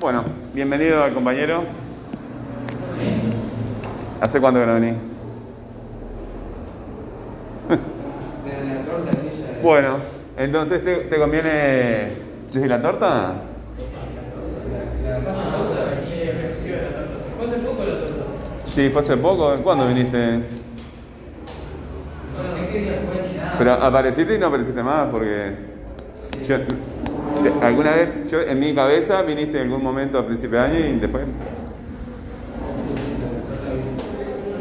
Bueno, bienvenido al compañero. ¿Hace cuánto que no venís? Bueno, entonces te, te conviene desde la torta. Sí, fue hace poco. ¿Cuándo viniste? Pero apareciste y no apareciste más porque yo, alguna vez, yo en mi cabeza viniste en algún momento a principio de año y después.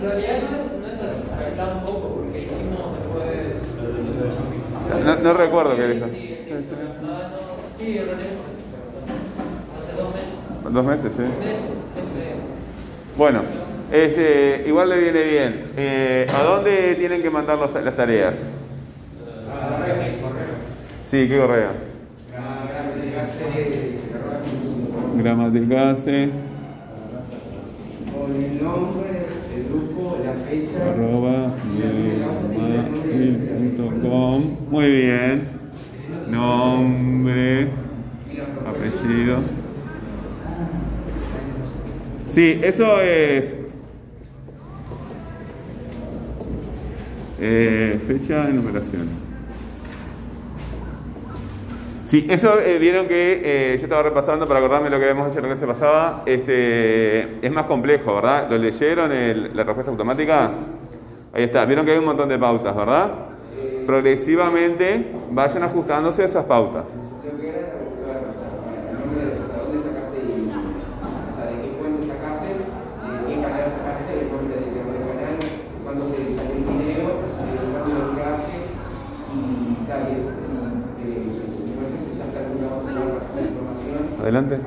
En realidad no, es arreglado un poco porque hicimos después. No, no recuerdo qué dijo. Sí, sí, Sí, hace dos meses. Dos meses, sí. Bueno, este, igual le viene bien. Eh, ¿A dónde tienen que mandar los- las tareas? Sí, ¿qué correo? Gramaticase, Con el nombre, el grupo, la fecha. arroba, gmail.com. Muy bien. Nombre, apellido. Sí, eso es. Eh, fecha de numeración. Sí, eso eh, vieron que eh, yo estaba repasando para acordarme lo que habíamos hecho en la clase pasada. Este, es más complejo, ¿verdad? ¿Lo leyeron el- la respuesta automática? Ahí está. Vieron que hay un montón de pautas, ¿verdad? Progresivamente vayan ajustándose a esas pautas. Lo que era, el nombre de dónde sacaste y, o sea, de qué fuente sacaste, de qué canal sacaste, el nombre del del canal, cuándo se salió el video, eh, cuándo lo clase y tal, y eso. Y, eh, igual que se saca alguna otra información, Adelante. que da algún lugar para sacar información y qué tipo de ejercicio.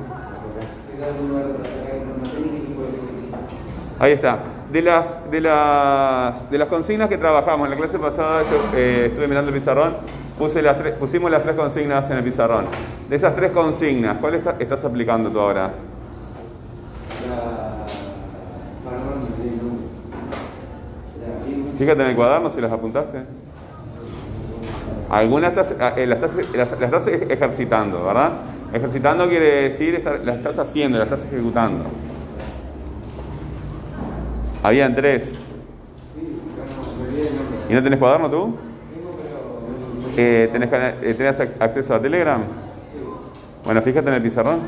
Ahí está. De las, de las, de las consignas que trabajamos en la clase pasada, yo eh, estuve mirando el pizarrón, puse las pusimos las tres consignas en el pizarrón. De esas tres consignas, ¿cuál está- estás aplicando tú ahora? Fíjate en el cuaderno si las apuntaste. Algunas estás, eh, las, estás, las estás ejercitando, ¿verdad? Ejercitando quiere decir, las estás haciendo, las estás ejecutando. Habían tres. ¿Y no tenés cuaderno tú? Eh, ¿tenés, eh, ¿Tenés ac- acceso a Telegram? Bueno, fíjate en el pizarrón.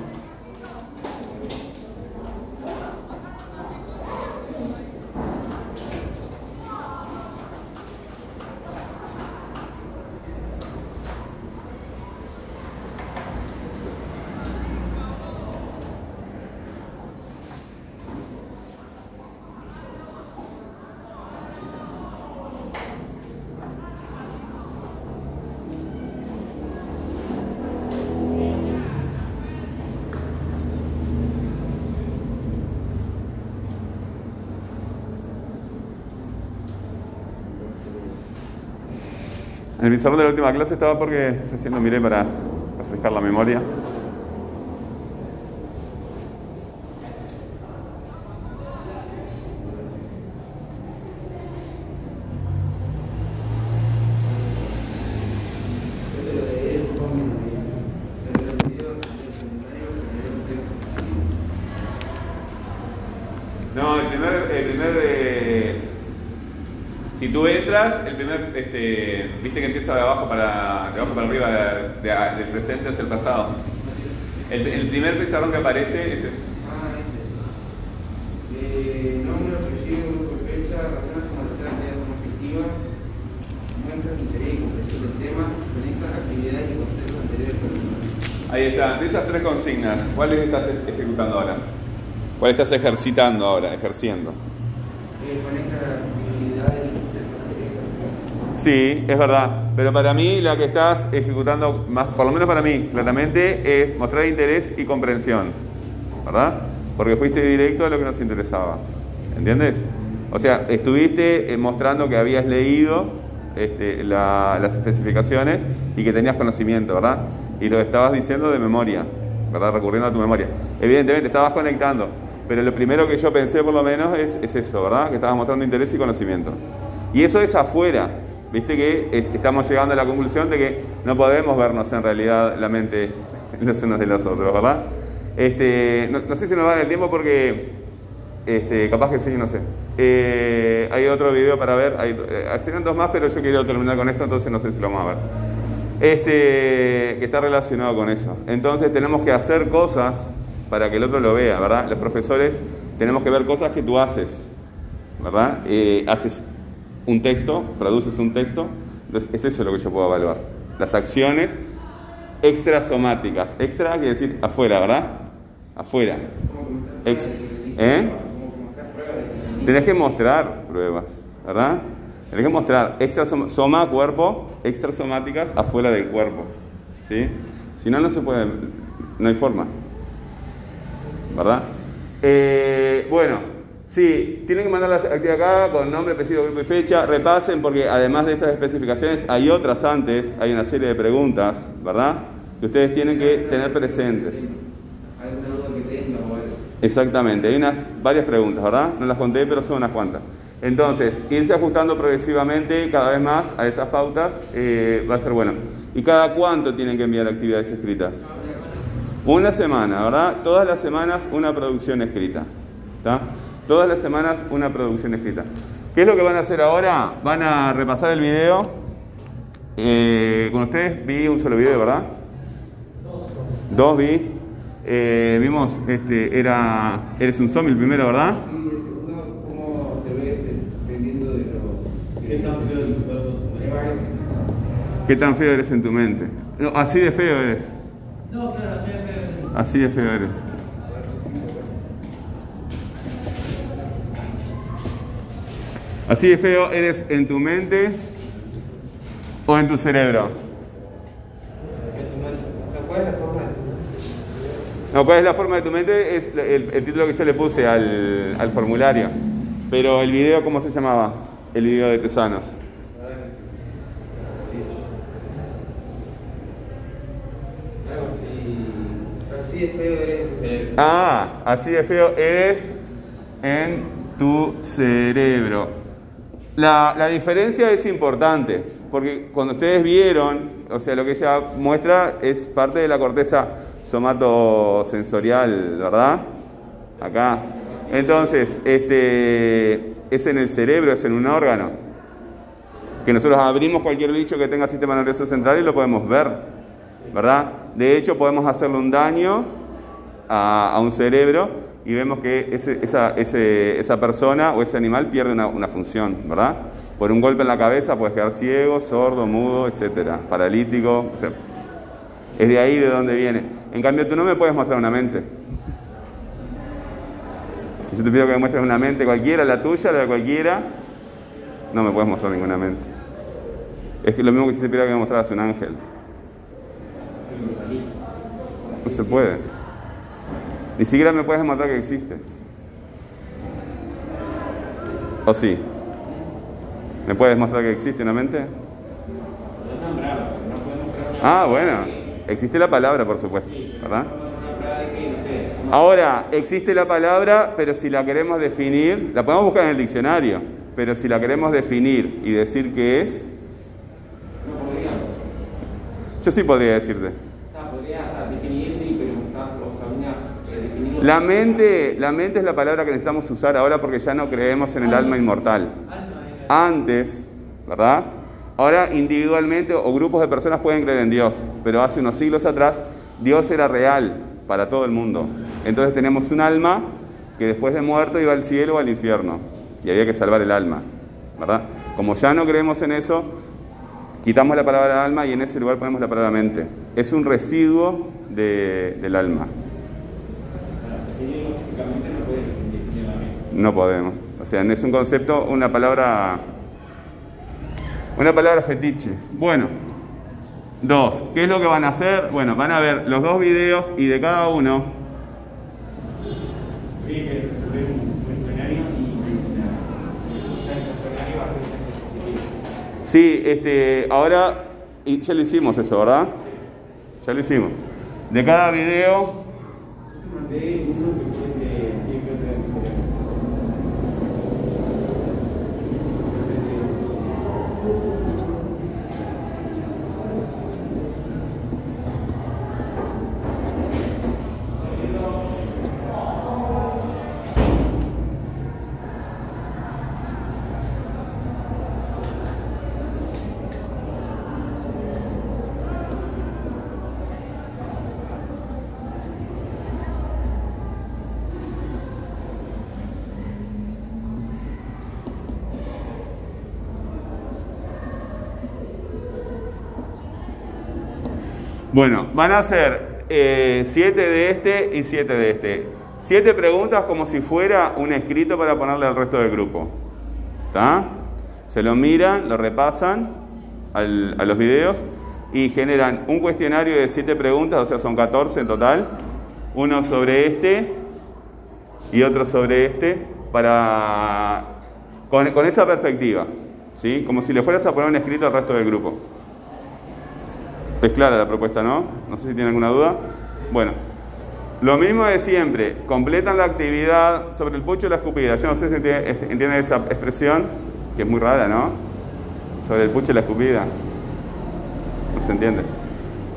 En el pizarrón de la última clase estaba porque recién lo miré para refrescar la memoria. No, el primer, el primer eh, si tú entras, el primer, este, viste que empieza de abajo para, de abajo para arriba, de- de- del presente hacia el pasado. El, el primer pizarrón que aparece es ese. Ah, este. Eh, nombre, apellido, grupo y fecha, razones como tercera actividad conflictiva, muestran interés y comprensión del tema, conectan actividades y conceptos anteriores con. Ahí está, de esas tres consignas, ¿cuáles estás ejecutando ahora? ¿Cuál estás ejercitando ahora, ejerciendo? Eh, conecta actividades y conceptos anteriores con el tema. Sí, es verdad. Pero para mí la que estás ejecutando, más, por lo menos para mí, claramente, es mostrar interés y comprensión. ¿Verdad? Porque fuiste directo a lo que nos interesaba. ¿Entiendes? O sea, estuviste eh, mostrando que habías leído este, la- las especificaciones y que tenías conocimiento, ¿verdad? Y lo estabas diciendo de memoria, ¿verdad? Recurriendo a tu memoria. Evidentemente, estabas conectando. Pero lo primero que yo pensé, por lo menos, es, es eso, ¿verdad? Que estabas mostrando interés y conocimiento. Y eso es afuera. Viste que estamos llegando a la conclusión de que no podemos vernos en realidad la mente los unos de los otros, ¿verdad? Este, no, no sé si nos dar el tiempo porque este, capaz que sí, no sé. Eh, hay otro video para ver, hay, eh, serían dos más, pero yo quiero terminar con esto, entonces no sé si lo vamos a ver. Este, que está relacionado con eso. Entonces tenemos que hacer cosas para que el otro lo vea, ¿verdad? Los profesores tenemos que ver cosas que tú haces, ¿verdad? Eh, haces un texto, traduces un texto, entonces es eso lo que yo puedo evaluar. Las acciones extrasomáticas. Extra quiere decir afuera, ¿verdad? Afuera. Ex- ¿Eh? Tenés que mostrar pruebas, ¿verdad? Tenés que mostrar extrasoma, soma, cuerpo, extrasomáticas afuera del cuerpo. ¿Sí? Si no, no se puede, no hay forma. ¿Verdad? Eh, bueno, sí, tienen que mandar la actividad acá con nombre, apellido, grupo y fecha. Repasen porque además de esas especificaciones hay otras antes, hay una serie de preguntas, ¿verdad? Que ustedes tienen que tener presentes. Exactamente, hay unas varias preguntas, ¿verdad? No las conté, pero son unas cuantas. Entonces, irse ajustando progresivamente cada vez más a esas pautas eh, va a ser bueno. ¿Y cada cuánto tienen que enviar actividades escritas? Una semana, ¿verdad? Todas las semanas una producción escrita. ¿está? Todas las semanas una producción escrita. ¿Qué es lo que van a hacer ahora? Van a repasar el video. Eh, con ustedes vi un solo video, ¿verdad? Dos vi. Eh, vimos, este, era, eres un zombie el primero, ¿verdad? Y el segundo, ¿cómo se ve dependiendo de lo ¿Qué tan feo de eres en tu mente? No, así de feo eres. No, claro, así es feo. Así de feo eres. Así de feo eres en tu mente o en tu cerebro. ¿Cuál es la forma de No, ¿cuál es la forma de tu mente? Es el, el título que yo le puse al, formulario. Pero el video, ¿cómo se llamaba? El video de Tesanos. Así de feo eres en tu cerebro. Ah, así de feo eres en tu cerebro. La, diferencia es importante, porque cuando ustedes vieron, o sea, lo que ella muestra es parte de la corteza somatosensorial, ¿verdad? Acá. Entonces, este, es en el cerebro, es en un órgano. Que nosotros abrimos cualquier bicho que tenga sistema nervioso central y lo podemos ver, ¿verdad? De hecho, podemos hacerle un daño a un cerebro y vemos que ese- esa, ese- esa persona o ese animal pierde una, una función, ¿verdad? Por un golpe en la cabeza puedes quedar ciego, sordo, mudo, etcétera, paralítico. o sea, es de ahí de donde viene. En cambio, tú no me puedes mostrar una mente. Si yo te pido que me muestres una mente cualquiera, la tuya, la de cualquiera, no me puedes mostrar ninguna mente. Es que lo mismo que si te pidiera que me mostraras un ángel. No se puede. Ni siquiera me puedes demostrar que existe. ¿O sí? ¿Me puedes mostrar que existe una mente? Ah, bueno. Existe la palabra, por supuesto, ¿verdad? Ahora, existe la palabra, pero si la queremos definir, la podemos buscar en el diccionario, pero si la queremos definir y decir qué es, yo sí podría decirte. Ah, podría, o sea, definir sí, pero está, o sea, una, eh, definirlo. La mente, la mente es la palabra que necesitamos usar ahora porque ya no creemos en el alma inmortal. Antes, ¿verdad? Ahora individualmente o grupos de personas pueden creer en Dios, pero hace unos siglos atrás Dios era real para todo el mundo. Entonces tenemos un alma que después de muerto iba al cielo o al infierno y había que salvar el alma, ¿verdad? Como ya no creemos en eso, quitamos la palabra alma y en ese lugar ponemos la palabra mente. Es un residuo de- del alma. No podemos. O sea, es un concepto, una palabra, una palabra fetiche. Bueno, dos. ¿Qué es lo que van a hacer? Bueno, van a ver los dos videos y de cada uno. Sí, este, ahora y ya lo hicimos eso, ¿verdad? Ya lo hicimos. De cada video Bueno, van a ser eh, siete de este y siete de este. Siete preguntas como si fuera un escrito para ponerle al resto del grupo. ¿Está? Se lo miran, lo repasan al- a los videos y generan un cuestionario de siete preguntas, o sea, son 14 en total. Uno sobre este y otro sobre este, para con, con esa perspectiva, ¿sí? Como si le fueras a poner un escrito al resto del grupo. Es clara la propuesta, ¿no? No sé si tienen alguna duda. Bueno, lo mismo de siempre, completan la actividad sobre el pucho y la escupida. Yo no sé si enti- est- entienden esa expresión, que es muy rara, ¿no? Sobre el pucho y la escupida. No se entiende.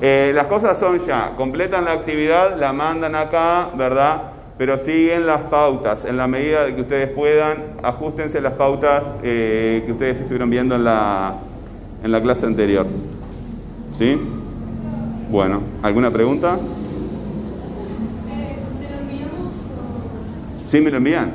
Eh, las cosas son ya, completan la actividad, la mandan acá, ¿verdad? Pero siguen las pautas. En la medida de que ustedes puedan, ajustense las pautas eh, que ustedes estuvieron viendo en la, en la clase anterior. ¿Sí? Bueno, ¿alguna pregunta? Eh, ¿Te lo enviamos o...? Sí, me lo envían.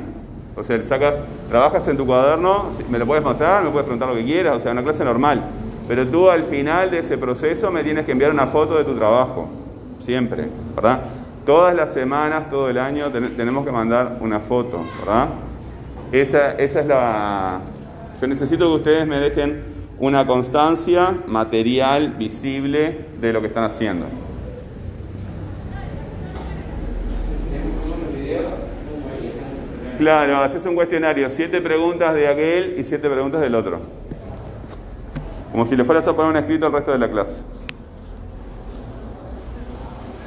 O sea, sacas, trabajas en tu cuaderno, me lo puedes mostrar, me puedes preguntar lo que quieras, o sea, una clase normal. Pero tú al final de ese proceso me tienes que enviar una foto de tu trabajo. Siempre, ¿verdad? Todas las semanas, todo el año, ten- tenemos que mandar una foto, ¿verdad? Esa, esa es la... Yo necesito que ustedes me dejen una constancia material, visible, de lo que están haciendo. Claro, haces un cuestionario, siete preguntas de aquel y siete preguntas del otro. Como si le fueras a poner un escrito al resto de la clase.